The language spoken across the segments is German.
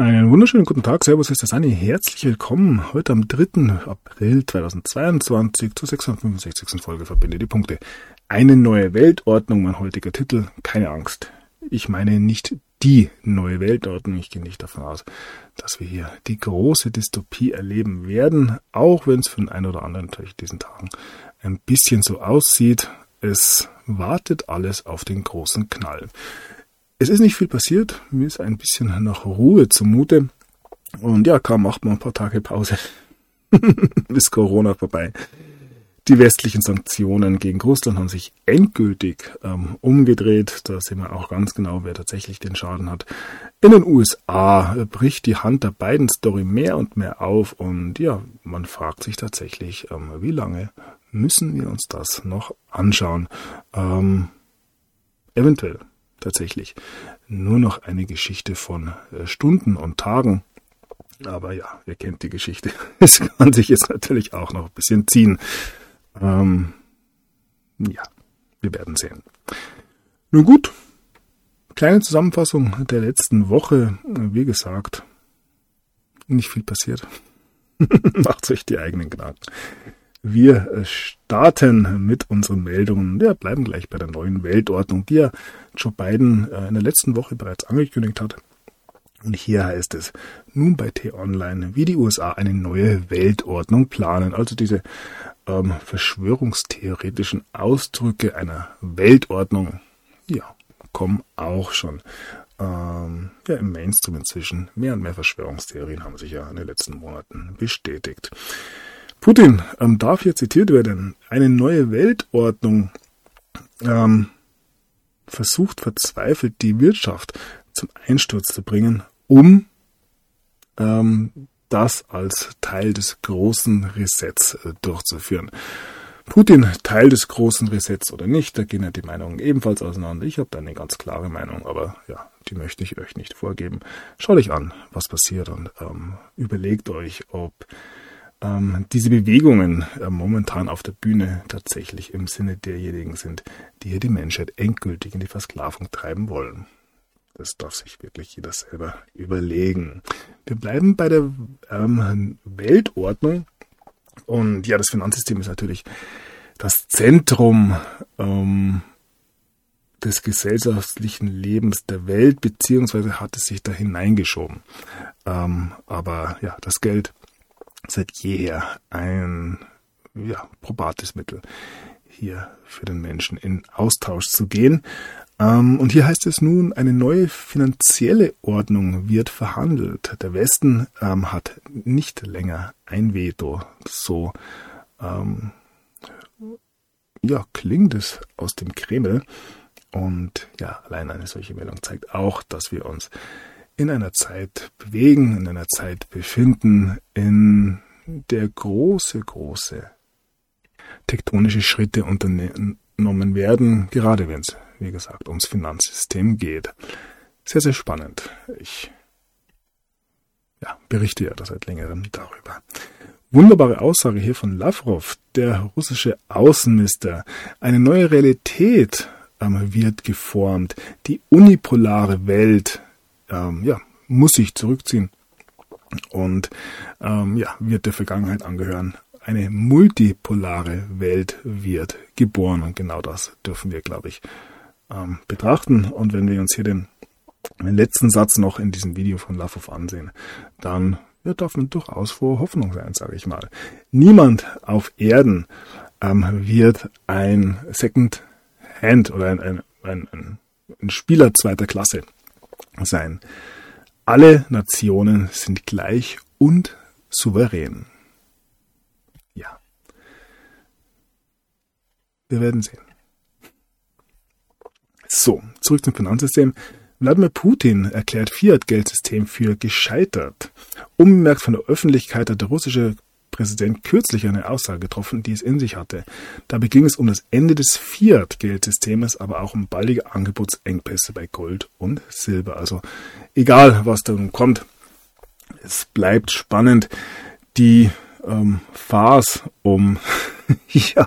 Einen wunderschönen guten Tag, Servus, ist das Anni. Herzlich willkommen heute am 3. April 2022 zur 665. Folge Verbinde die Punkte. Eine neue Weltordnung, mein heutiger Titel. Keine Angst. Ich meine nicht die neue Weltordnung. Ich gehe nicht davon aus, dass wir hier die große Dystopie erleben werden, auch wenn es für den einen oder anderen natürlich diesen Tagen ein bisschen so aussieht. Es wartet alles auf den großen Knall. Es ist nicht viel passiert. Mir ist ein bisschen nach Ruhe zumute. Und ja, kaum macht man ein paar Tage Pause. ist Corona vorbei. Die westlichen Sanktionen gegen Russland haben sich endgültig ähm, umgedreht. Da sehen wir auch ganz genau, wer tatsächlich den Schaden hat. In den USA bricht die Hand der beiden Story mehr und mehr auf. Und ja, man fragt sich tatsächlich, ähm, wie lange müssen wir uns das noch anschauen? Ähm, eventuell tatsächlich nur noch eine Geschichte von äh, Stunden und Tagen. Aber ja, ihr kennt die Geschichte. Es kann sich jetzt natürlich auch noch ein bisschen ziehen. Ähm, ja, wir werden sehen. Nun gut, kleine Zusammenfassung der letzten Woche. Wie gesagt, nicht viel passiert. Macht euch die eigenen Gedanken. Wir starten mit unseren Meldungen. Wir bleiben gleich bei der neuen Weltordnung, die ja Joe Biden äh, in der letzten Woche bereits angekündigt hat. Und hier heißt es nun bei T-Online, wie die USA eine neue Weltordnung planen. Also diese ähm, verschwörungstheoretischen Ausdrücke einer Weltordnung, ja, kommen auch schon ähm, ja, im Mainstream inzwischen. Mehr und mehr Verschwörungstheorien haben sich ja in den letzten Monaten bestätigt. Putin ähm, darf hier zitiert werden. Eine neue Weltordnung ähm, versucht verzweifelt die Wirtschaft zum Einsturz zu bringen, um ähm, das als Teil des großen Resets äh, durchzuführen. Putin Teil des großen Resets oder nicht, da gehen ja die Meinungen ebenfalls auseinander. Ich habe da eine ganz klare Meinung, aber ja, die möchte ich euch nicht vorgeben. Schaut euch an, was passiert und ähm, überlegt euch, ob ähm, diese Bewegungen äh, momentan auf der Bühne tatsächlich im Sinne derjenigen sind, die hier die Menschheit endgültig in die Versklavung treiben wollen. Das darf sich wirklich jeder selber überlegen. Wir bleiben bei der ähm, Weltordnung. Und ja, das Finanzsystem ist natürlich das Zentrum ähm, des gesellschaftlichen Lebens der Welt, beziehungsweise hat es sich da hineingeschoben. Ähm, aber ja, das Geld seit jeher ein ja, probates Mittel, hier für den Menschen in Austausch zu gehen. Ähm, und hier heißt es nun, eine neue finanzielle Ordnung wird verhandelt. Der Westen ähm, hat nicht länger ein Veto. So ähm, ja, klingt es aus dem Kreml. Und ja, allein eine solche Meldung zeigt auch, dass wir uns in einer Zeit bewegen, in einer Zeit befinden, in der große, große tektonische Schritte unternommen werden, gerade wenn es, wie gesagt, ums Finanzsystem geht. Sehr, sehr spannend. Ich ja, berichte ja da seit längerem darüber. Wunderbare Aussage hier von Lavrov, der russische Außenminister. Eine neue Realität wird geformt. Die unipolare Welt ähm, ja, muss sich zurückziehen und ähm, ja, wird der Vergangenheit angehören. Eine multipolare Welt wird geboren und genau das dürfen wir, glaube ich, ähm, betrachten. Und wenn wir uns hier den, den letzten Satz noch in diesem Video von Lafoff ansehen, dann ja, darf man durchaus vor Hoffnung sein, sage ich mal. Niemand auf Erden ähm, wird ein Second Hand oder ein, ein, ein, ein Spieler zweiter Klasse sein. Alle Nationen sind gleich und souverän. Ja. Wir werden sehen. So, zurück zum Finanzsystem. Wladimir Putin erklärt Fiat-Geldsystem für gescheitert. Unbemerkt von der Öffentlichkeit hat der russische Präsident kürzlich eine Aussage getroffen, die es in sich hatte. Dabei ging es um das Ende des Fiat-Geldsystems, aber auch um baldige Angebotsengpässe bei Gold und Silber. Also egal, was da nun kommt, es bleibt spannend. Die ähm, Farce um ja,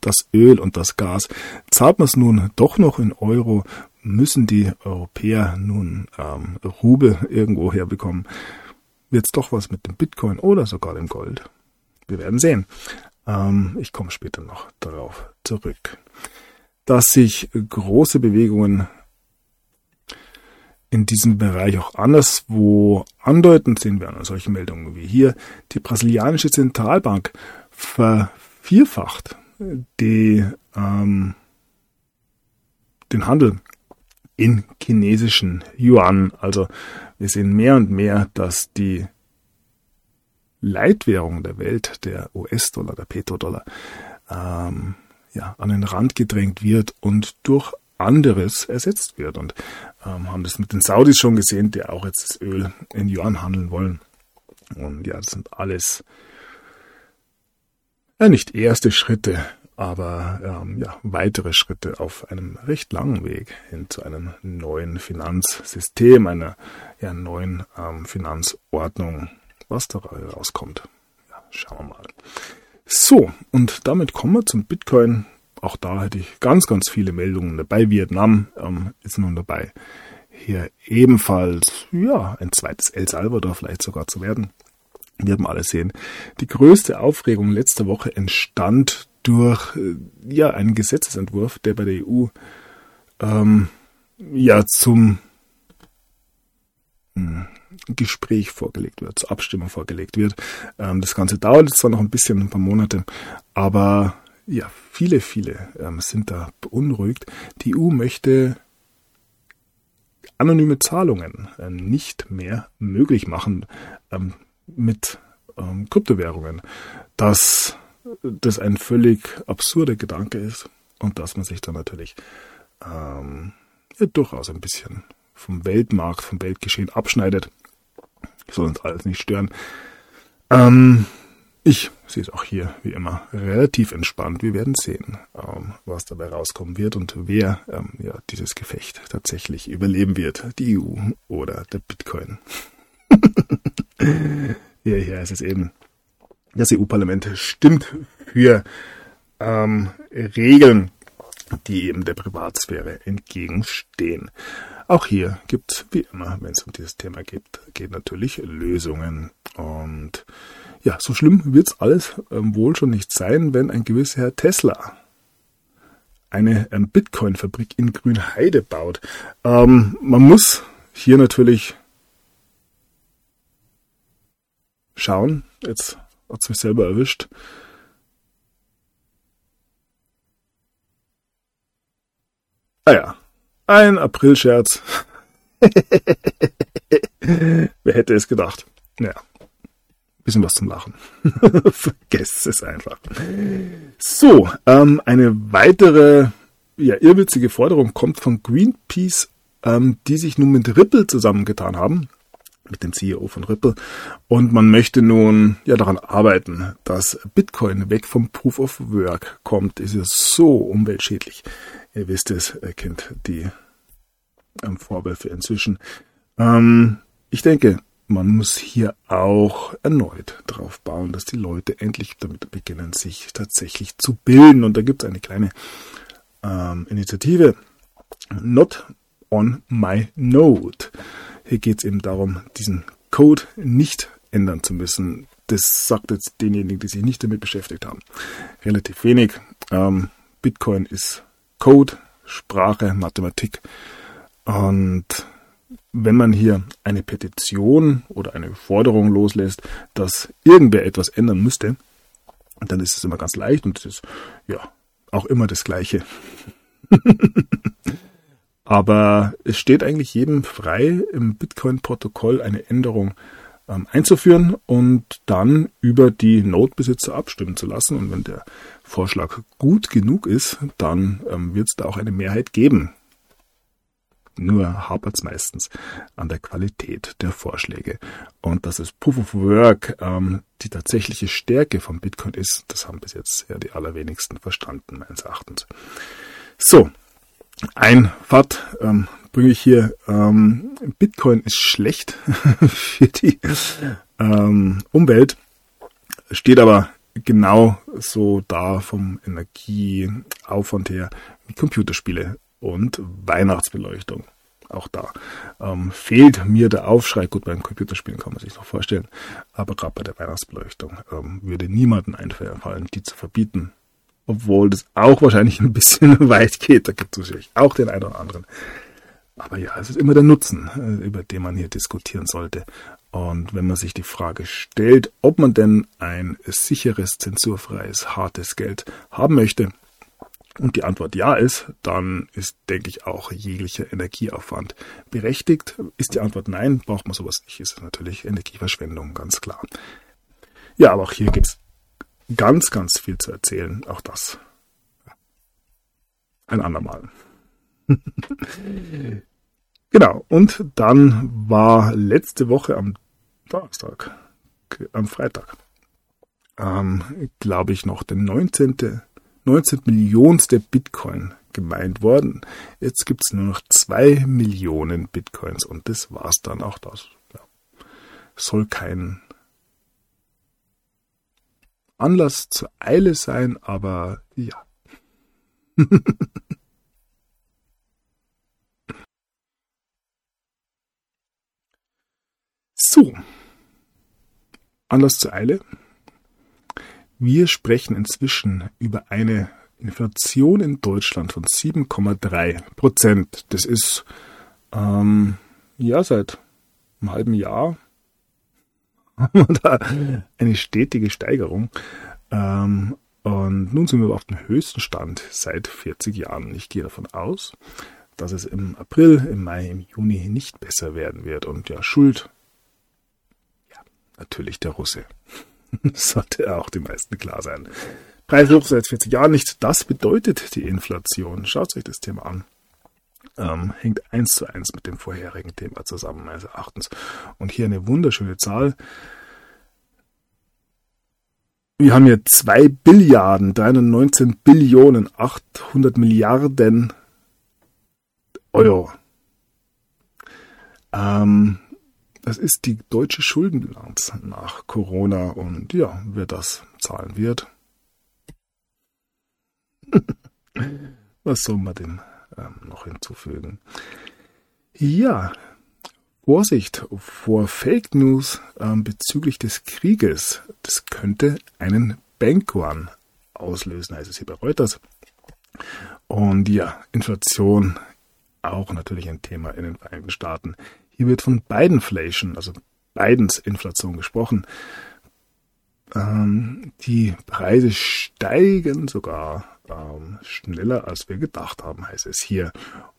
das Öl und das Gas. Zahlt man es nun doch noch in Euro, müssen die Europäer nun ähm, Rubel irgendwo herbekommen, wird es doch was mit dem Bitcoin oder sogar dem Gold. Wir werden sehen. Ähm, ich komme später noch darauf zurück. Dass sich große Bewegungen in diesem Bereich auch anderswo andeuten, sehen wir an solchen Meldungen wie hier. Die brasilianische Zentralbank vervierfacht die, ähm, den Handel in chinesischen Yuan. Also wir sehen mehr und mehr, dass die Leitwährung der Welt, der US-Dollar, der Petrodollar, ähm, ja, an den Rand gedrängt wird und durch anderes ersetzt wird. Und ähm, haben das mit den Saudis schon gesehen, die auch jetzt das Öl in Yuan handeln wollen. Und ja, das sind alles ja, nicht erste Schritte, aber ähm, ja, weitere Schritte auf einem recht langen Weg hin zu einem neuen Finanzsystem, einer ja, neuen ähm, Finanzordnung, was da rauskommt. Ja, schauen wir mal. So, und damit kommen wir zum Bitcoin. Auch da hätte ich ganz, ganz viele Meldungen dabei. Vietnam ähm, ist nun dabei. Hier ebenfalls, ja, ein zweites El Salvador vielleicht sogar zu werden. Wir haben alles sehen. Die größte Aufregung letzte Woche entstand durch äh, ja einen Gesetzesentwurf, der bei der EU ähm, ja zum hm, Gespräch vorgelegt wird, zur Abstimmung vorgelegt wird. Ähm, das Ganze dauert zwar noch ein bisschen, ein paar Monate, aber ja, viele, viele ähm, sind da beunruhigt. Die EU möchte anonyme Zahlungen äh, nicht mehr möglich machen ähm, mit ähm, Kryptowährungen. Das das ein völlig absurder Gedanke ist und dass man sich dann natürlich ähm, ja, durchaus ein bisschen vom Weltmarkt, vom Weltgeschehen abschneidet. Soll uns alles nicht stören. Ähm, ich sehe es auch hier wie immer relativ entspannt. Wir werden sehen, ähm, was dabei rauskommen wird und wer ähm, ja, dieses Gefecht tatsächlich überleben wird. Die EU oder der Bitcoin. ja, hier ist es eben das EU-Parlament stimmt für ähm, Regeln, die eben der Privatsphäre entgegenstehen. Auch hier gibt es, wie immer, wenn es um dieses Thema geht, geht natürlich Lösungen. Und ja, so schlimm wird es alles ähm, wohl schon nicht sein, wenn ein gewisser Herr Tesla eine ähm, Bitcoin-Fabrik in Grünheide baut. Ähm, man muss hier natürlich schauen, jetzt Hat's mich selber erwischt. Ah ja, ein Aprilscherz. Wer hätte es gedacht? Naja, bisschen was zum Lachen. Vergesst es einfach. So, ähm, eine weitere ja, irrwitzige Forderung kommt von Greenpeace, ähm, die sich nun mit Ripple zusammengetan haben mit dem CEO von Ripple. Und man möchte nun ja daran arbeiten, dass Bitcoin weg vom Proof of Work kommt. Ist ja so umweltschädlich. Ihr wisst es, er kennt die ähm, Vorwürfe inzwischen. Ähm, ich denke, man muss hier auch erneut darauf bauen, dass die Leute endlich damit beginnen, sich tatsächlich zu bilden. Und da gibt es eine kleine ähm, Initiative, Not on My Node. Hier geht es eben darum, diesen Code nicht ändern zu müssen. Das sagt jetzt denjenigen, die sich nicht damit beschäftigt haben. Relativ wenig. Ähm, Bitcoin ist Code, Sprache, Mathematik. Und wenn man hier eine Petition oder eine Forderung loslässt, dass irgendwer etwas ändern müsste, dann ist es immer ganz leicht und es ist ja auch immer das Gleiche. Aber es steht eigentlich jedem frei, im Bitcoin-Protokoll eine Änderung ähm, einzuführen und dann über die Node-Besitzer abstimmen zu lassen. Und wenn der Vorschlag gut genug ist, dann ähm, wird es da auch eine Mehrheit geben. Nur hapert es meistens an der Qualität der Vorschläge. Und dass es Proof of Work ähm, die tatsächliche Stärke von Bitcoin ist, das haben bis jetzt ja die allerwenigsten verstanden, meines Erachtens. So, ein Fakt ähm, bringe ich hier. Ähm, Bitcoin ist schlecht für die ähm, Umwelt, steht aber genau so da vom Energieaufwand her wie Computerspiele. und Weihnachtsbeleuchtung. Auch da ähm, fehlt mir der Aufschrei. Gut, beim Computerspielen kann man sich noch vorstellen, aber gerade bei der Weihnachtsbeleuchtung ähm, würde niemanden einfallen, die zu verbieten. Obwohl das auch wahrscheinlich ein bisschen weit geht. Da gibt es sicherlich auch den einen oder anderen. Aber ja, es ist immer der Nutzen, äh, über den man hier diskutieren sollte. Und wenn man sich die Frage stellt, ob man denn ein sicheres, zensurfreies, hartes Geld haben möchte, und die Antwort ja ist, dann ist, denke ich, auch jeglicher Energieaufwand berechtigt. Ist die Antwort nein, braucht man sowas nicht, ist natürlich Energieverschwendung, ganz klar. Ja, aber auch hier gibt es ganz, ganz viel zu erzählen. Auch das ein andermal. genau, und dann war letzte Woche am Donnerstag, am Freitag, ähm, glaube ich, noch der 19. 19 Millionste Bitcoin gemeint worden. Jetzt gibt es nur noch 2 Millionen Bitcoins und das war's dann auch das. Ja. Soll kein Anlass zur Eile sein, aber ja. so. Anlass zur Eile. Wir sprechen inzwischen über eine Inflation in Deutschland von 7,3 Prozent. Das ist ähm, ja seit einem halben Jahr eine stetige Steigerung. Ähm, und nun sind wir auf dem höchsten Stand seit 40 Jahren. Ich gehe davon aus, dass es im April, im Mai, im Juni nicht besser werden wird. Und ja, Schuld, natürlich der Russe. Sollte auch die meisten klar sein. Preishoch seit 40 Jahren nicht. Das bedeutet die Inflation. Schaut euch das Thema an. Ähm, hängt eins zu eins mit dem vorherigen Thema zusammen, meines Erachtens. Und hier eine wunderschöne Zahl. Wir haben hier 2 Billiarden, 319 Billionen, 800 Milliarden Euro. Ähm, das ist die deutsche Schuldenbilanz nach Corona und ja, wer das zahlen wird. Was soll man denn ähm, noch hinzufügen? Ja, Vorsicht vor Fake News ähm, bezüglich des Krieges. Das könnte einen Bankrun auslösen, heißt es hier bei Reuters. Und ja, Inflation auch natürlich ein Thema in den Vereinigten Staaten. Hier wird von Bidenflation, also Bidens Inflation gesprochen. Ähm, die Preise steigen sogar ähm, schneller, als wir gedacht haben, heißt es hier.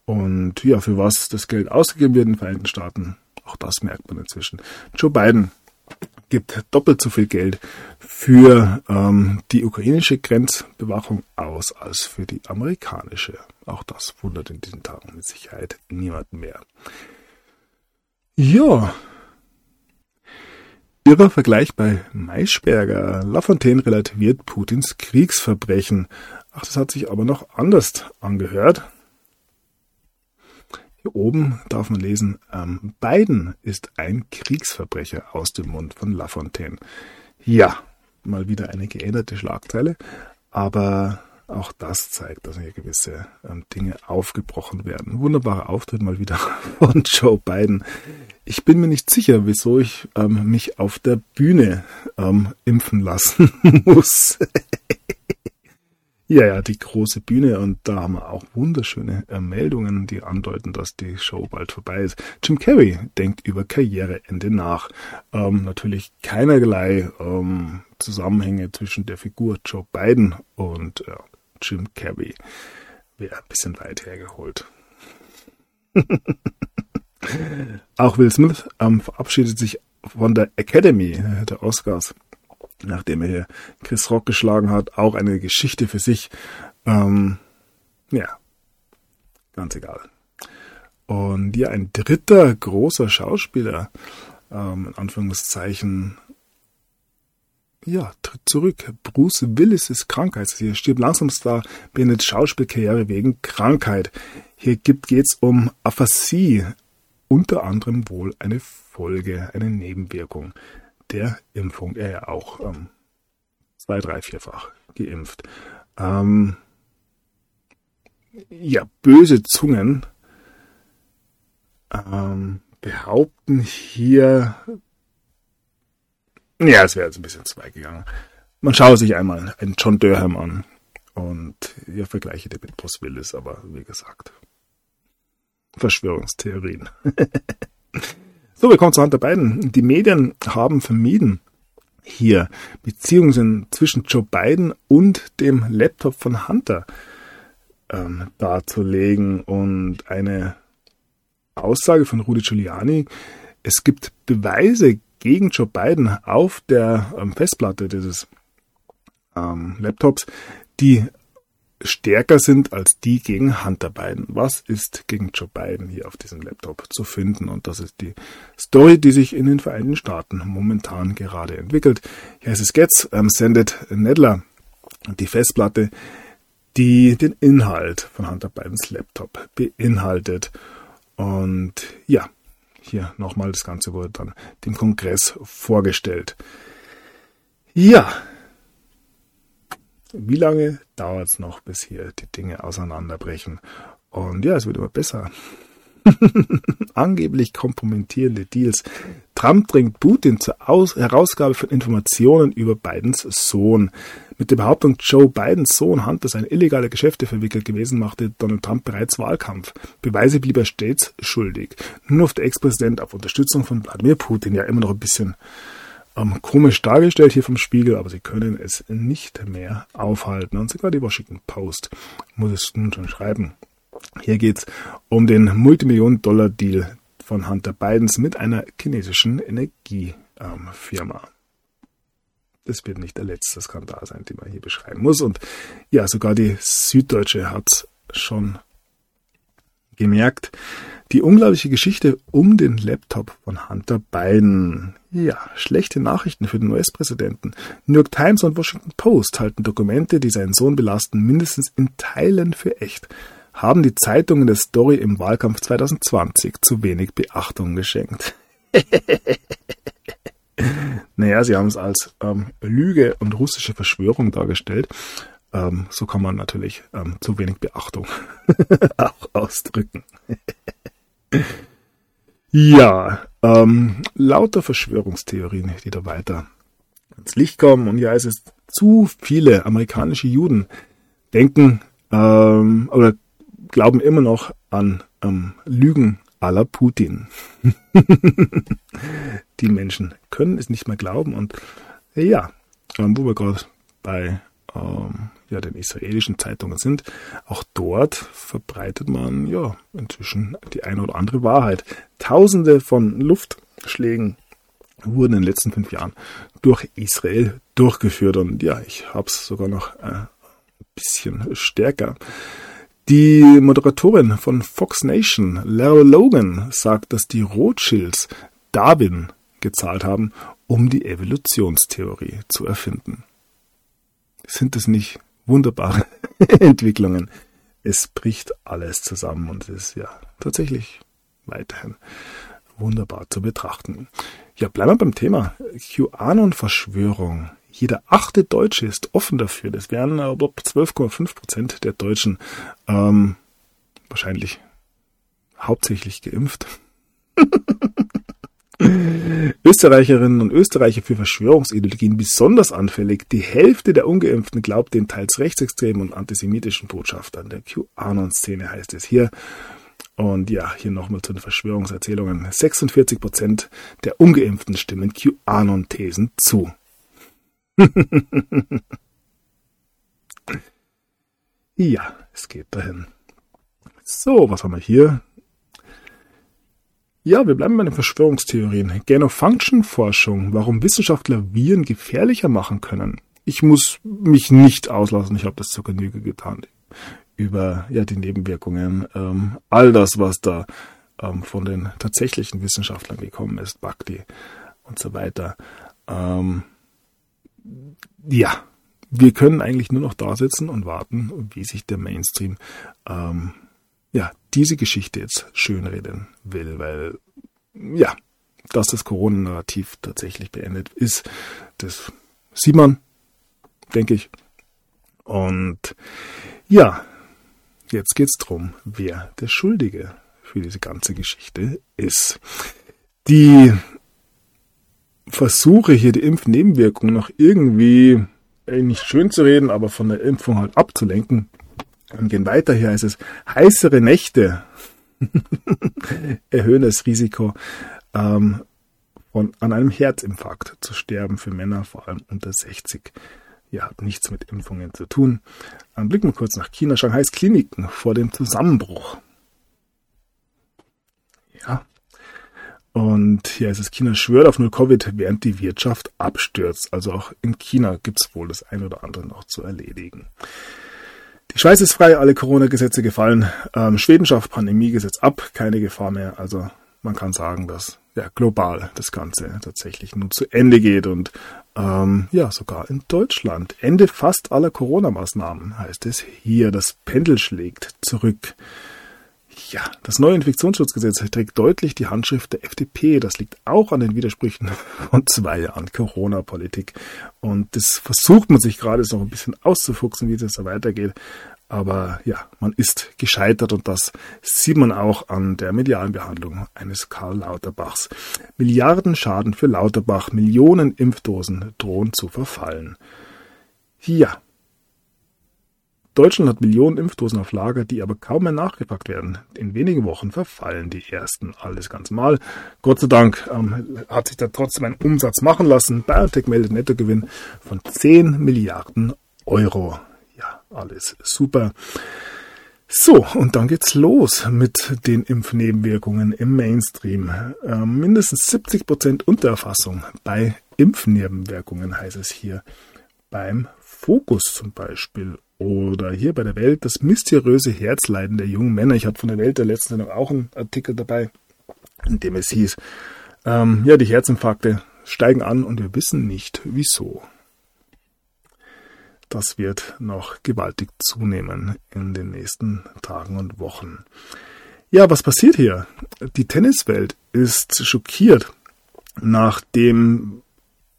Und ja, für was das Geld ausgegeben wird in den Vereinigten Staaten, auch das merkt man inzwischen. Joe Biden gibt doppelt so viel Geld für ähm, die ukrainische Grenzbewachung aus als für die amerikanische. Auch das wundert in diesen Tagen mit Sicherheit niemand mehr. Ja. Irrer Vergleich bei Maischberger. Lafontaine relativiert Putins Kriegsverbrechen. Ach, das hat sich aber noch anders angehört. Hier oben darf man lesen, ähm, Biden ist ein Kriegsverbrecher aus dem Mund von Lafontaine. Ja, mal wieder eine geänderte Schlagzeile, aber auch das zeigt, dass hier gewisse ähm, Dinge aufgebrochen werden. Wunderbarer Auftritt mal wieder von Joe Biden. Ich bin mir nicht sicher, wieso ich ähm, mich auf der Bühne ähm, impfen lassen muss. ja, ja, die große Bühne und da haben wir auch wunderschöne äh, Meldungen, die andeuten, dass die Show bald vorbei ist. Jim Carrey denkt über Karriereende nach. Ähm, natürlich keinerlei ähm, Zusammenhänge zwischen der Figur Joe Biden und äh, Jim Carrey. Wäre ein bisschen weit hergeholt. Auch Will Smith ähm, verabschiedet sich von der Academy äh, der Oscars, nachdem er hier Chris Rock geschlagen hat. Auch eine Geschichte für sich. Ähm, ja, ganz egal. Und ja, ein dritter großer Schauspieler, ähm, in Anführungszeichen, ja, tritt zurück. Bruce Willis ist krank, heißt es hier. Stirbt langsam Star, beendet Schauspielkarriere wegen Krankheit. Hier geht es um Aphasie. Unter anderem wohl eine Folge, eine Nebenwirkung der Impfung. Er ja auch ähm, zwei, drei, vierfach geimpft. Ähm, ja, böse Zungen ähm, behaupten hier, ja, es wäre jetzt ein bisschen zu weit gegangen. Man schaue sich einmal einen John Durham an und vergleiche den mit Bruce Willis, aber wie gesagt, Verschwörungstheorien. so, wir kommen zu Hunter Biden. Die Medien haben vermieden, hier Beziehungen zwischen Joe Biden und dem Laptop von Hunter ähm, darzulegen und eine Aussage von Rudy Giuliani, es gibt Beweise gegen Joe Biden auf der ähm, Festplatte dieses ähm, Laptops, die stärker sind als die gegen Hunter Biden. Was ist gegen Joe Biden hier auf diesem Laptop zu finden? Und das ist die Story, die sich in den Vereinigten Staaten momentan gerade entwickelt. Hier ist es jetzt, ähm, sendet Nedler die Festplatte, die den Inhalt von Hunter Bidens Laptop beinhaltet. Und ja, hier nochmal, das Ganze wurde dann dem Kongress vorgestellt. Ja, wie lange dauert es noch, bis hier die Dinge auseinanderbrechen? Und ja, es wird immer besser. Angeblich kompromittierende Deals. Trump drängt Putin zur Aus Herausgabe von Informationen über Bidens Sohn. Mit der Behauptung, Joe Bidens Sohn Hunter sei in illegale Geschäfte verwickelt gewesen, machte Donald Trump bereits Wahlkampf. Beweise blieb er stets schuldig. Nun auf der Ex-Präsident auf Unterstützung von Wladimir Putin. Ja, immer noch ein bisschen ähm, komisch dargestellt hier vom Spiegel, aber sie können es nicht mehr aufhalten. Und sogar die Washington Post muss es nun schon schreiben. Hier geht's um den Multimillionen-Dollar-Deal von Hunter Bidens mit einer chinesischen Energiefirma. Das wird nicht der letzte Skandal sein, den man hier beschreiben muss. Und ja, sogar die Süddeutsche hat's schon gemerkt. Die unglaubliche Geschichte um den Laptop von Hunter Biden. Ja, schlechte Nachrichten für den US-Präsidenten. New York Times und Washington Post halten Dokumente, die seinen Sohn belasten, mindestens in Teilen für echt. Haben die Zeitungen der Story im Wahlkampf 2020 zu wenig Beachtung geschenkt. naja, sie haben es als ähm, Lüge und russische Verschwörung dargestellt. Ähm, so kann man natürlich ähm, zu wenig Beachtung auch ausdrücken. ja, ähm, lauter Verschwörungstheorien, die da weiter ins Licht kommen. Und ja, es ist zu viele amerikanische Juden denken ähm, oder glauben immer noch an ähm, Lügen aller Putin. die Menschen können es nicht mehr glauben. Und ja, ähm, wo wir gerade bei ähm, ja, den israelischen Zeitungen sind, auch dort verbreitet man ja inzwischen die eine oder andere Wahrheit. Tausende von Luftschlägen wurden in den letzten fünf Jahren durch Israel durchgeführt und ja, ich habe es sogar noch äh, ein bisschen stärker. Die Moderatorin von Fox Nation, Lara Logan, sagt, dass die Rothschilds Darwin gezahlt haben, um die Evolutionstheorie zu erfinden. Sind es nicht wunderbare Entwicklungen. Es bricht alles zusammen und es ist ja tatsächlich weiterhin wunderbar zu betrachten. Ja, bleiben wir beim Thema QAnon-Verschwörung. Jeder achte Deutsche ist offen dafür. Das wären äh, 12,5 Prozent der Deutschen ähm, wahrscheinlich hauptsächlich geimpft. Österreicherinnen und Österreicher für Verschwörungsideologien besonders anfällig. Die Hälfte der Ungeimpften glaubt den teils rechtsextremen und antisemitischen Botschaftern der QAnon-Szene, heißt es hier. Und ja, hier nochmal zu den Verschwörungserzählungen. 46 Prozent der Ungeimpften stimmen QAnon-Thesen zu. ja, es geht dahin. So, was haben wir hier? Ja, wir bleiben bei den Verschwörungstheorien. Gain-of-Function-Forschung, warum Wissenschaftler Viren gefährlicher machen können. Ich muss mich nicht auslassen, ich habe das zur Genüge getan. Über ja, die Nebenwirkungen, ähm, all das, was da ähm, von den tatsächlichen Wissenschaftlern gekommen ist, Bhakti und so weiter. Ähm, ja, wir können eigentlich nur noch da sitzen und warten, wie sich der Mainstream ähm, ja, diese Geschichte jetzt schönreden will, weil, ja, dass das Corona-Narrativ tatsächlich beendet ist, das sieht man, denke ich. Und ja, jetzt geht's drum, wer der Schuldige für diese ganze Geschichte ist. Die Versuche hier die Impfnebenwirkung noch irgendwie äh, nicht schön zu reden, aber von der Impfung halt abzulenken, dann gehen weiter. Hier heißt es, heißere Nächte erhöhen das Risiko, ähm, von, an einem Herzinfarkt zu sterben für Männer, vor allem unter 60. Ja, hat nichts mit Impfungen zu tun. Dann blicken wir kurz nach China. Shanghais Kliniken vor dem Zusammenbruch. Ja. Und hier ist es, China schwört auf Null Covid, während die Wirtschaft abstürzt. Also auch in China gibt es wohl das ein oder andere noch zu erledigen. Die Schweiz ist frei, alle Corona-Gesetze gefallen. Ähm, Schweden schafft Pandemiegesetz ab, keine Gefahr mehr. Also man kann sagen, dass ja, global das Ganze tatsächlich nun zu Ende geht und ähm, ja, sogar in Deutschland. Ende fast aller Corona-Maßnahmen heißt es hier. Das Pendel schlägt zurück. Ja, das neue Infektionsschutzgesetz trägt deutlich die Handschrift der FDP. Das liegt auch an den Widersprüchen von zwei Jahren Corona-Politik. Und das versucht man sich gerade so ein bisschen auszufuchsen, wie das da weitergeht. Aber ja, man ist gescheitert und das sieht man auch an der medialen Behandlung eines Karl Lauterbachs. Milliarden Schaden für Lauterbach, Millionen Impfdosen drohen zu verfallen. Ja. Deutschland hat Millionen Impfdosen auf Lager, die aber kaum mehr nachgepackt werden. In wenigen Wochen verfallen die ersten. Alles ganz mal. Gott sei Dank ähm, hat sich da trotzdem ein Umsatz machen lassen. BioNTech meldet Nettogewinn von 10 Milliarden Euro alles super. So, und dann geht's los mit den Impfnebenwirkungen im Mainstream. Äh, mindestens 70 Prozent Untererfassung bei Impfnebenwirkungen heißt es hier. Beim Fokus zum Beispiel. Oder hier bei der Welt das mysteriöse Herzleiden der jungen Männer. Ich hatte von der Welt der letzten Sendung auch einen Artikel dabei, in dem es hieß, ähm, ja, die Herzinfarkte steigen an und wir wissen nicht wieso. Das wird noch gewaltig zunehmen in den nächsten Tagen und Wochen. Ja, was passiert hier? Die Tenniswelt ist schockiert, nachdem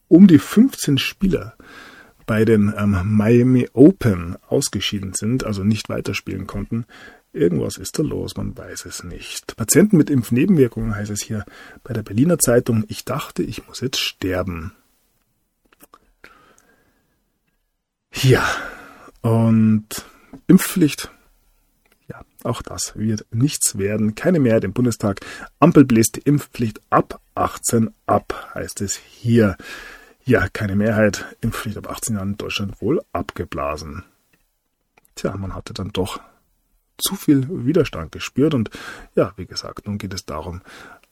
um die 15 Spieler bei den ähm, Miami Open ausgeschieden sind, also nicht weiterspielen konnten. Irgendwas ist da los, man weiß es nicht. Patienten mit Impfnebenwirkungen heißt es hier bei der Berliner Zeitung, ich dachte, ich muss jetzt sterben. Ja, und Impfpflicht. Ja, auch das wird nichts werden. Keine Mehrheit im Bundestag. Ampel bläst die Impfpflicht ab 18 ab, heißt es hier. Ja, keine Mehrheit. Impfpflicht ab 18 Jahren in Deutschland wohl abgeblasen. Tja, man hatte dann doch zu viel Widerstand gespürt und ja, wie gesagt, nun geht es darum,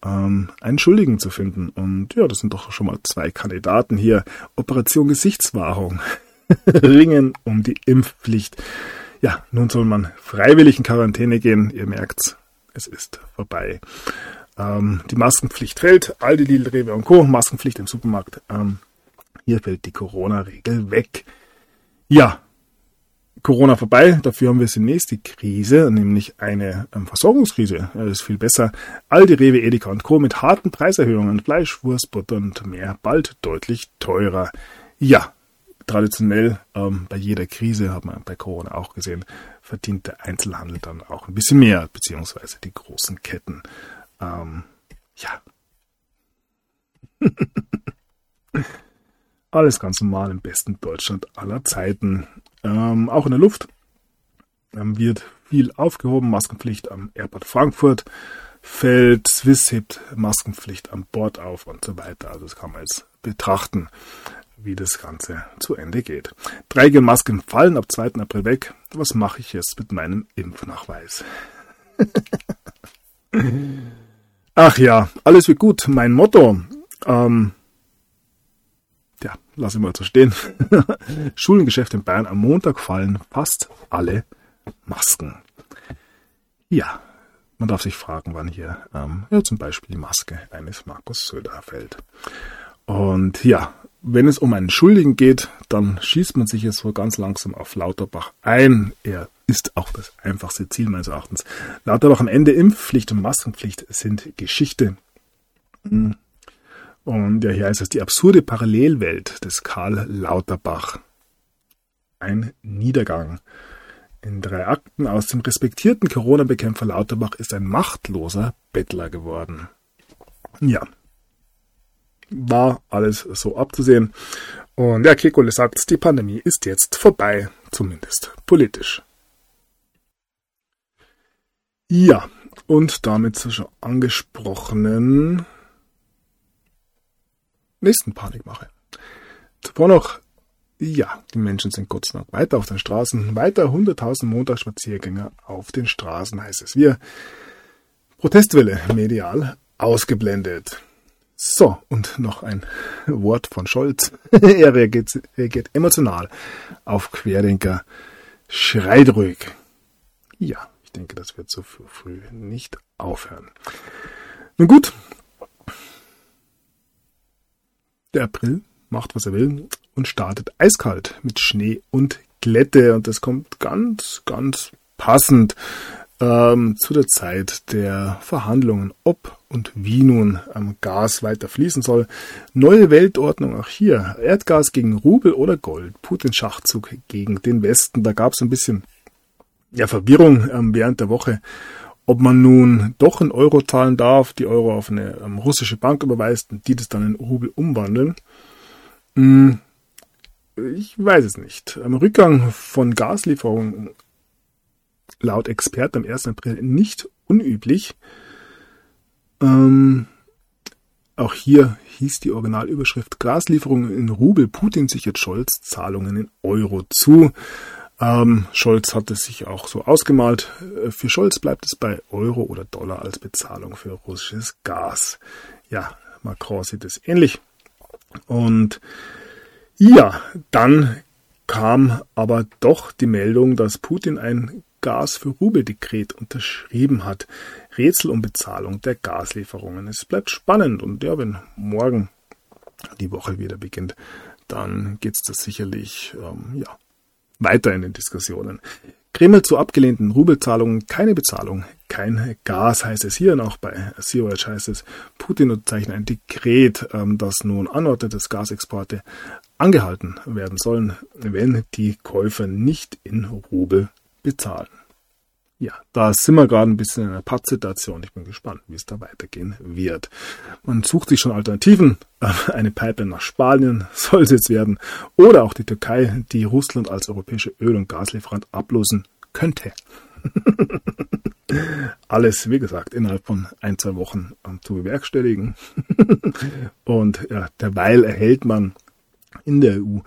ähm, einen Schuldigen zu finden. Und ja, das sind doch schon mal zwei Kandidaten hier. Operation Gesichtswahrung. ringen um die Impfpflicht. Ja, nun soll man freiwillig in Quarantäne gehen. Ihr merkt's, es ist vorbei. Ähm, die Maskenpflicht fällt. Aldi, Lidl, Rewe und Co. Maskenpflicht im Supermarkt. Ähm, hier fällt die Corona-Regel weg. Ja, Corona vorbei, dafür haben wir zunächst die Krise, nämlich eine ähm, Versorgungskrise. Das ist viel besser. Aldi, Rewe, Edeka und Co. mit harten Preiserhöhungen, Fleisch, Wurst, Butter und mehr, bald deutlich teurer. Ja, traditionell ähm, bei jeder Krise, hat man bei Corona auch gesehen, verdient der Einzelhandel dann auch ein bisschen mehr, beziehungsweise die großen Ketten. Ähm, ja. Alles ganz normal im besten Deutschland aller Zeiten. Ähm, auch in der Luft ähm, wird viel aufgehoben. Maskenpflicht am Airport Frankfurt fällt, Swiss hebt Maskenpflicht an Bord auf und so weiter. Also das kann man jetzt betrachten wie das Ganze zu Ende geht. 3G-Masken fallen ab 2. April weg. Was mache ich jetzt mit meinem Impfnachweis? Ach ja, alles wird gut. Mein Motto. Ähm, lass ich mal so stehen. Schulengeschäft in Bayern am Montag fallen fast alle Masken. Ja, man darf sich fragen, wann hier ähm, ja, zum Beispiel die Maske eines Markus Söder fällt. Und ja, wenn es um einen Schuldigen geht, dann schießt man sich jetzt so ganz langsam auf Lauterbach ein. Er ist auch das einfachste Ziel meines Erachtens. Lauterbach am Ende Impfpflicht und Maskenpflicht sind Geschichte. Und ja, hier heißt es die absurde Parallelwelt des Karl Lauterbach. Ein Niedergang. In drei Akten aus dem respektierten Corona-Bekämpfer Lauterbach ist ein machtloser Bettler geworden. Ja, war alles so abzusehen. Und der Kekole sagt, die Pandemie ist jetzt vorbei, zumindest politisch. Ja, und damit zur schon angesprochenen nächsten Panikmache. Zuvor noch, ja, die Menschen sind kurz noch weiter auf den Straßen, weiter 100.000 Montagsspaziergänger auf den Straßen, heißt es. Wir Protestwelle medial ausgeblendet. So, und noch ein Wort von Scholz. er reagiert, reagiert emotional auf Querdenker. Schreit ruhig. Ja, ich denke, das wird so früh nicht aufhören. Nun gut. Der April macht, was er will und startet eiskalt mit Schnee und Glätte. Und das kommt ganz, ganz passend ähm, zu der Zeit der Verhandlungen, ob und wie nun ähm, Gas weiter fließen soll. Neue Weltordnung auch hier. Erdgas gegen Rubel oder Gold. Putins Schachzug gegen den Westen. Da gab es ein bisschen ja, Verwirrung ähm, während der Woche, ob man nun doch in Euro zahlen darf, die Euro auf eine ähm, russische Bank überweist und die das dann in Rubel umwandeln. Hm, ich weiß es nicht. Am Rückgang von Gaslieferungen laut Experten am 1. April nicht unüblich. Ähm, auch hier hieß die Originalüberschrift Gaslieferungen in Rubel, Putin sichert Scholz Zahlungen in Euro zu. Ähm, Scholz hat es sich auch so ausgemalt. Äh, für Scholz bleibt es bei Euro oder Dollar als Bezahlung für russisches Gas. Ja, Macron sieht es ähnlich. Und ja, dann kam aber doch die Meldung, dass Putin ein Gas für Rubel-Dekret unterschrieben hat. Rätsel um Bezahlung der Gaslieferungen. Es bleibt spannend und ja, wenn morgen die Woche wieder beginnt, dann geht es das sicherlich ähm, ja, weiter in den Diskussionen. Kreml zu abgelehnten Rubelzahlungen, keine Bezahlung, kein Gas heißt es hier und auch bei COH heißt es, Putin unterzeichnet ein Dekret, ähm, das nun anordnet, dass Gasexporte angehalten werden sollen, wenn die Käufer nicht in Rubel bezahlen. Ja, da sind wir gerade ein bisschen in einer Pattsituation. Ich bin gespannt, wie es da weitergehen wird. Man sucht sich schon Alternativen. Eine Pipeline nach Spanien soll es jetzt werden. Oder auch die Türkei, die Russland als europäische Öl- und Gaslieferant ablösen könnte. Alles, wie gesagt, innerhalb von ein, zwei Wochen zu bewerkstelligen. und ja, derweil erhält man in der EU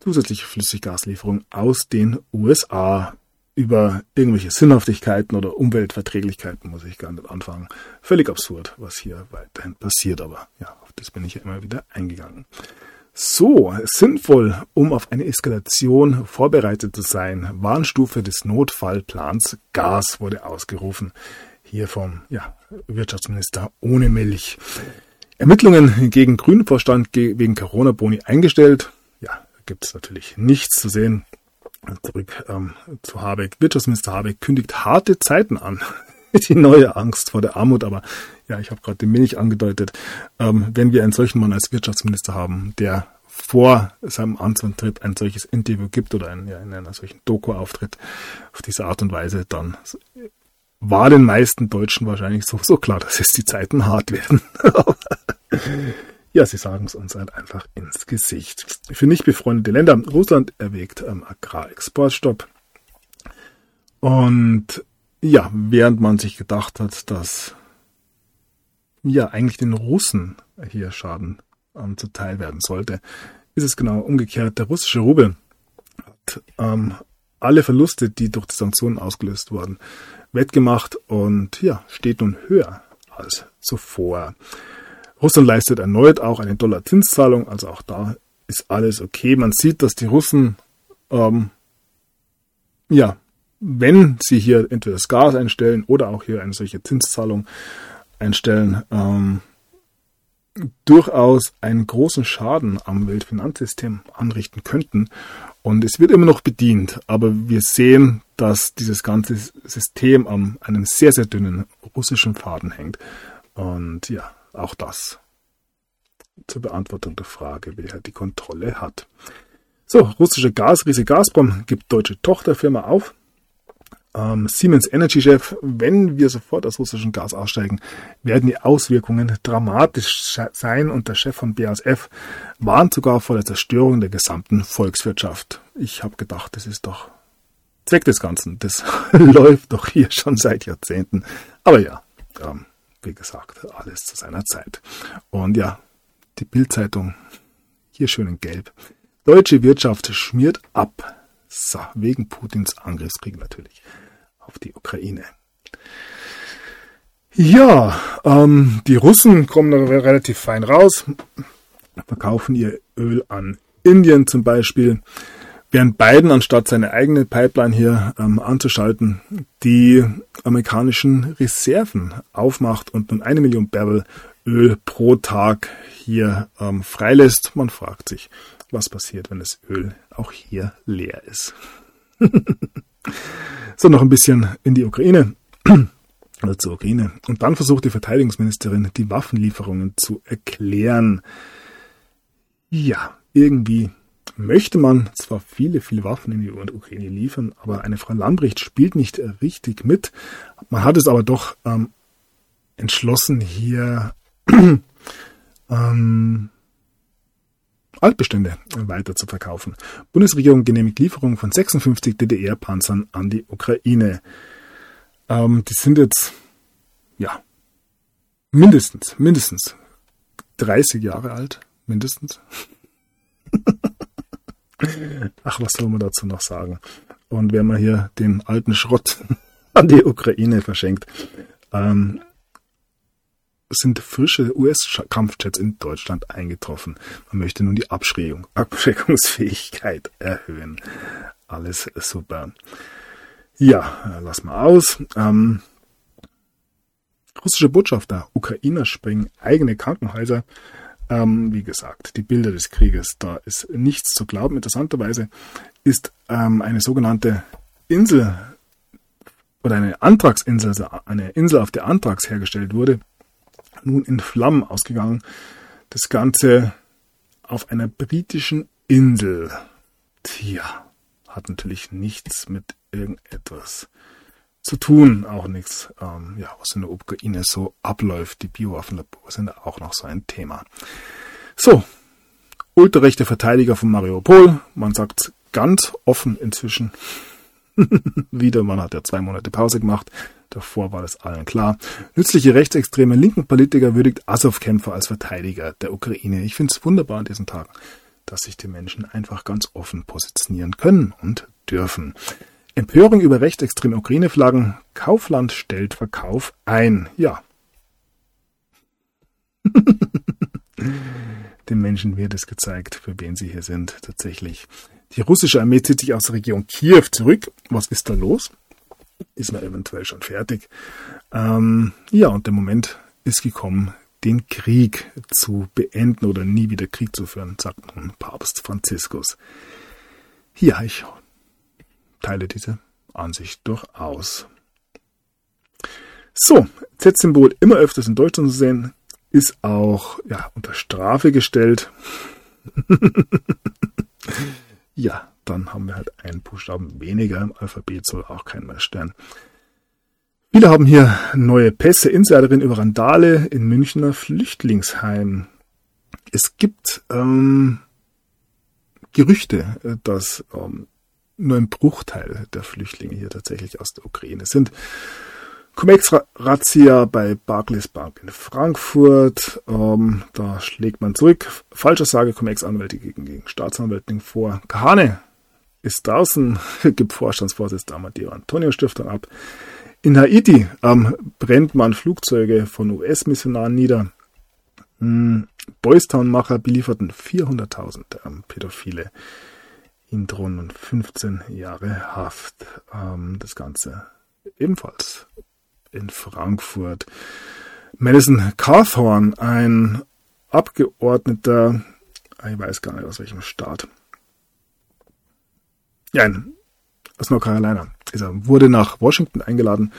zusätzliche Flüssiggaslieferungen aus den USA über irgendwelche Sinnhaftigkeiten oder Umweltverträglichkeiten muss ich gar nicht anfangen. Völlig absurd, was hier weiterhin passiert, aber ja, auf das bin ich ja immer wieder eingegangen. So, sinnvoll, um auf eine Eskalation vorbereitet zu sein. Warnstufe des Notfallplans Gas wurde ausgerufen. Hier vom ja, Wirtschaftsminister ohne Milch. Ermittlungen gegen Grünvorstand wegen Corona-Boni eingestellt. Ja, gibt es natürlich nichts zu sehen. Zurück ähm, zu Habeck. Wirtschaftsminister Habeck kündigt harte Zeiten an. Die neue Angst vor der Armut, aber ja, ich habe gerade den Milch angedeutet. Ähm, wenn wir einen solchen Mann als Wirtschaftsminister haben, der vor seinem Amtsantritt ein solches Interview gibt oder ein, ja, in einer solchen Doku auftritt, auf diese Art und Weise, dann war den meisten Deutschen wahrscheinlich so, so klar, dass jetzt die Zeiten hart werden. Ja, sie sagen es uns halt einfach ins Gesicht. Für nicht befreundete Länder, Russland erwägt ähm, Agrarexportstopp. Und ja, während man sich gedacht hat, dass ja eigentlich den Russen hier Schaden ähm, zuteil werden sollte, ist es genau umgekehrt. Der russische Rubel hat ähm, alle Verluste, die durch die Sanktionen ausgelöst wurden, wettgemacht und ja, steht nun höher als zuvor. Russland leistet erneut auch eine Dollar-Zinszahlung, also auch da ist alles okay. Man sieht, dass die Russen, ähm, ja, wenn sie hier entweder das Gas einstellen oder auch hier eine solche Zinszahlung einstellen, ähm, durchaus einen großen Schaden am Weltfinanzsystem anrichten könnten. Und es wird immer noch bedient, aber wir sehen, dass dieses ganze System an einem sehr, sehr dünnen russischen Faden hängt. Und ja, auch das zur Beantwortung der Frage, wer die Kontrolle hat. So, russische Gasriese Gazprom gibt deutsche Tochterfirma auf. ähm, Siemens Energy-Chef, wenn wir sofort aus russischem Gas aussteigen, werden die Auswirkungen dramatisch sein und der Chef von BASF warnt sogar vor der Zerstörung der gesamten Volkswirtschaft. Ich habe gedacht, das ist doch Zweck des Ganzen. Das läuft doch hier schon seit Jahrzehnten. Aber ja, ähm, wie gesagt, alles zu seiner Zeit. Und ja, die Bildzeitung hier schön in Gelb. Deutsche Wirtschaft schmiert ab. So, wegen Putins Angriffskrieg natürlich auf die Ukraine. Ja, ähm, die Russen kommen da relativ fein raus, verkaufen ihr Öl an Indien zum Beispiel, während Biden, anstatt seine eigene Pipeline hier ähm, anzuschalten, die amerikanischen Reserven aufmacht und nun eine Million Barrel Öl pro Tag hier ähm, freilässt. Man fragt sich, was passiert, wenn das Öl auch hier leer ist. so, noch ein bisschen in die Ukraine. Oder zur Ukraine. Und dann versucht die Verteidigungsministerin, die Waffenlieferungen zu erklären. Ja, irgendwie möchte man zwar viele, viele Waffen in die Ukraine liefern, aber eine Frau Lambrecht spielt nicht richtig mit. Man hat es aber doch ähm, entschlossen, hier ähm, Altbestände weiter zu verkaufen. Bundesregierung genehmigt Lieferung von 56 DDR-Panzern an die Ukraine. Ähm, die sind jetzt, ja, mindestens, mindestens 30 Jahre alt, mindestens. Ach, was soll man dazu noch sagen? Und wenn man hier den alten Schrott an die Ukraine verschenkt, ähm, sind frische US-Kampfjets in Deutschland eingetroffen. Man möchte nun die Abschreckung, Abschreckungsfähigkeit erhöhen. Alles super. Ja, lass mal aus. Ähm, russische Botschafter, Ukrainer sprengen eigene Krankenhäuser. Ähm, wie gesagt, die Bilder des Krieges, da ist nichts zu glauben. Interessanterweise ist ähm, eine sogenannte Insel oder eine Antragsinsel, also eine Insel, auf der Antrags hergestellt wurde, nun in Flammen ausgegangen. Das Ganze auf einer britischen Insel. Tja, hat natürlich nichts mit irgendetwas zu tun, auch nichts, ähm, ja, was in der Ukraine so abläuft. Die Biowaffenlabore sind auch noch so ein Thema. So, ultrarechte Verteidiger von Mariupol, man sagt ganz offen inzwischen wieder, man hat ja zwei Monate Pause gemacht, Davor war das allen klar. Nützliche rechtsextreme linken Politiker würdigt Azov-Kämpfer als Verteidiger der Ukraine. Ich finde es wunderbar an diesen Tagen, dass sich die Menschen einfach ganz offen positionieren können und dürfen. Empörung über rechtsextreme Ukraine-Flaggen. Kaufland stellt Verkauf ein. Ja. Den Menschen wird es gezeigt, für wen sie hier sind, tatsächlich. Die russische Armee zieht sich aus der Region Kiew zurück. Was ist da los? ist man eventuell schon fertig. Ähm, ja, und der Moment ist gekommen, den Krieg zu beenden oder nie wieder Krieg zu führen, sagt nun Papst Franziskus. Ja, ich teile diese Ansicht durchaus. So, Z-Symbol immer öfters in Deutschland zu sehen, ist auch ja, unter Strafe gestellt. ja, dann haben wir halt einen Buchstaben weniger im Alphabet, soll auch kein mehr stören. Viele haben hier neue Pässe, Insiderin über Randale in Münchner Flüchtlingsheim. Es gibt ähm, Gerüchte, dass ähm, nur ein Bruchteil der Flüchtlinge hier tatsächlich aus der Ukraine sind. Cum-Ex-Razzia bei Barclays Bank in Frankfurt. Ähm, da schlägt man zurück. Falscher Sage Cum-Ex-Anwälte gegen, gegen Staatsanwältin vor. Kahane ist draußen, gibt Vorstandsvorsitzender Amadeo Antonio Stiftung ab. In Haiti ähm, brennt man Flugzeuge von US-Missionaren nieder. Hm, Boystown-Macher belieferten 400.000 ähm, Pädophile. In drohen nun 15 Jahre Haft. Ähm, das Ganze ebenfalls in Frankfurt. Madison Carthorn, ein Abgeordneter, ich weiß gar nicht aus welchem Staat, ja, aus North Carolina. Er wurde nach Washington eingeladen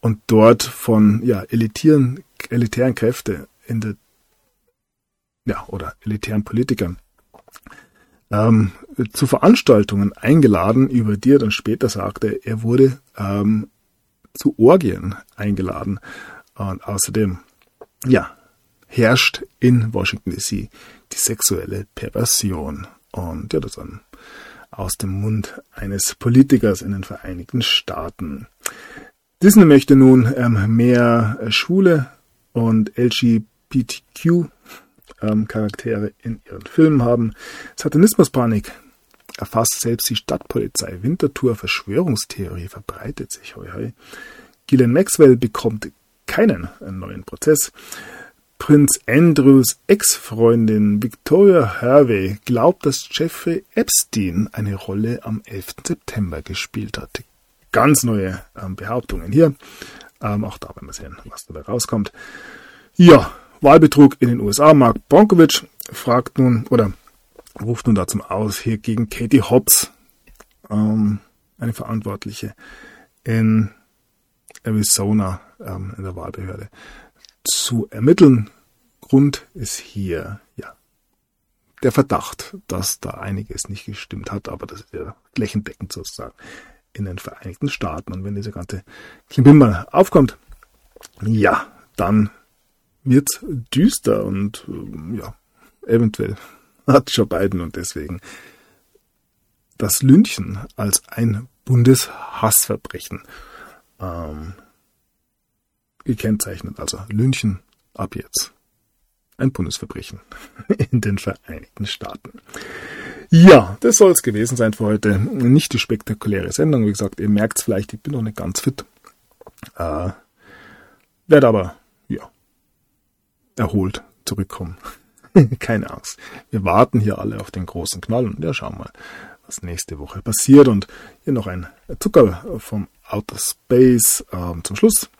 und dort von ja, elitären, elitären Kräfte in der ja, oder elitären Politikern ähm, zu Veranstaltungen eingeladen, über die er dann später sagte, er wurde ähm, zu Orgien eingeladen. Und außerdem, ja, herrscht in Washington DC die sexuelle Perversion. Und ja, das dann aus dem Mund eines Politikers in den Vereinigten Staaten. Disney möchte nun ähm, mehr äh, Schwule und LGBTQ ähm, Charaktere in ihren Filmen haben. Satanismuspanik erfasst selbst die Stadtpolizei. Winterthur Verschwörungstheorie verbreitet sich. Hoi, hoi. Gillian Maxwell bekommt keinen neuen Prozess. Prinz Andrews Ex-Freundin Victoria Hervey glaubt, dass Jeffrey Epstein eine Rolle am 11. September gespielt hat. Ganz neue ähm, Behauptungen hier. Ähm, auch da werden wir sehen, was dabei rauskommt. Ja, Wahlbetrug in den USA. Mark Bronkovich fragt nun oder ruft nun dazu aus, hier gegen Katie Hobbs, ähm, eine Verantwortliche in Arizona ähm, in der Wahlbehörde, zu ermitteln. Grund ist hier, ja, der Verdacht, dass da einiges nicht gestimmt hat, aber das ist ja flächendeckend sozusagen in den Vereinigten Staaten. Und wenn diese ganze Klimbim aufkommt, ja, dann wird düster und ja, eventuell hat Joe Biden und deswegen das Lynchen als ein Bundeshassverbrechen ähm, gekennzeichnet. Also Lynchen ab jetzt. Ein Bundesverbrechen in den Vereinigten Staaten. Ja, das soll es gewesen sein für heute. Nicht die spektakuläre Sendung. Wie gesagt, ihr merkt es vielleicht, ich bin noch nicht ganz fit. Äh, werde aber, ja, erholt zurückkommen. Keine Angst. Wir warten hier alle auf den großen Knall und ja, schauen mal, was nächste Woche passiert. Und hier noch ein Zucker vom Outer Space äh, zum Schluss.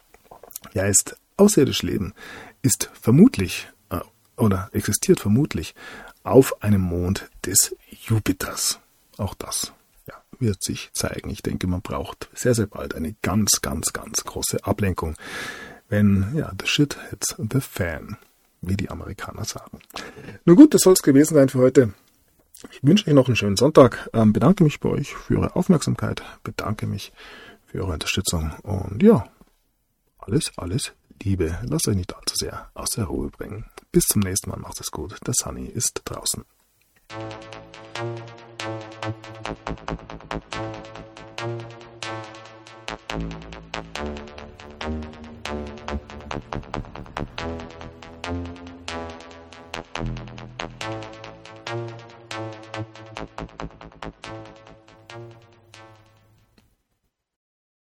Ja, ist außerirdisch Leben ist vermutlich äh, oder existiert vermutlich auf einem Mond des Jupiters. Auch das ja, wird sich zeigen. Ich denke, man braucht sehr, sehr bald eine ganz, ganz, ganz große Ablenkung, wenn ja, the shit hits the fan wie die Amerikaner sagen. Nun gut, das soll es gewesen sein für heute. Ich wünsche euch noch einen schönen Sonntag, ähm, bedanke mich bei euch für eure Aufmerksamkeit, bedanke mich für eure Unterstützung und ja, alles, alles Liebe. Lasst euch nicht allzu sehr aus der Ruhe bringen. Bis zum nächsten Mal, macht es gut. Der Sunny ist draußen. Thank you.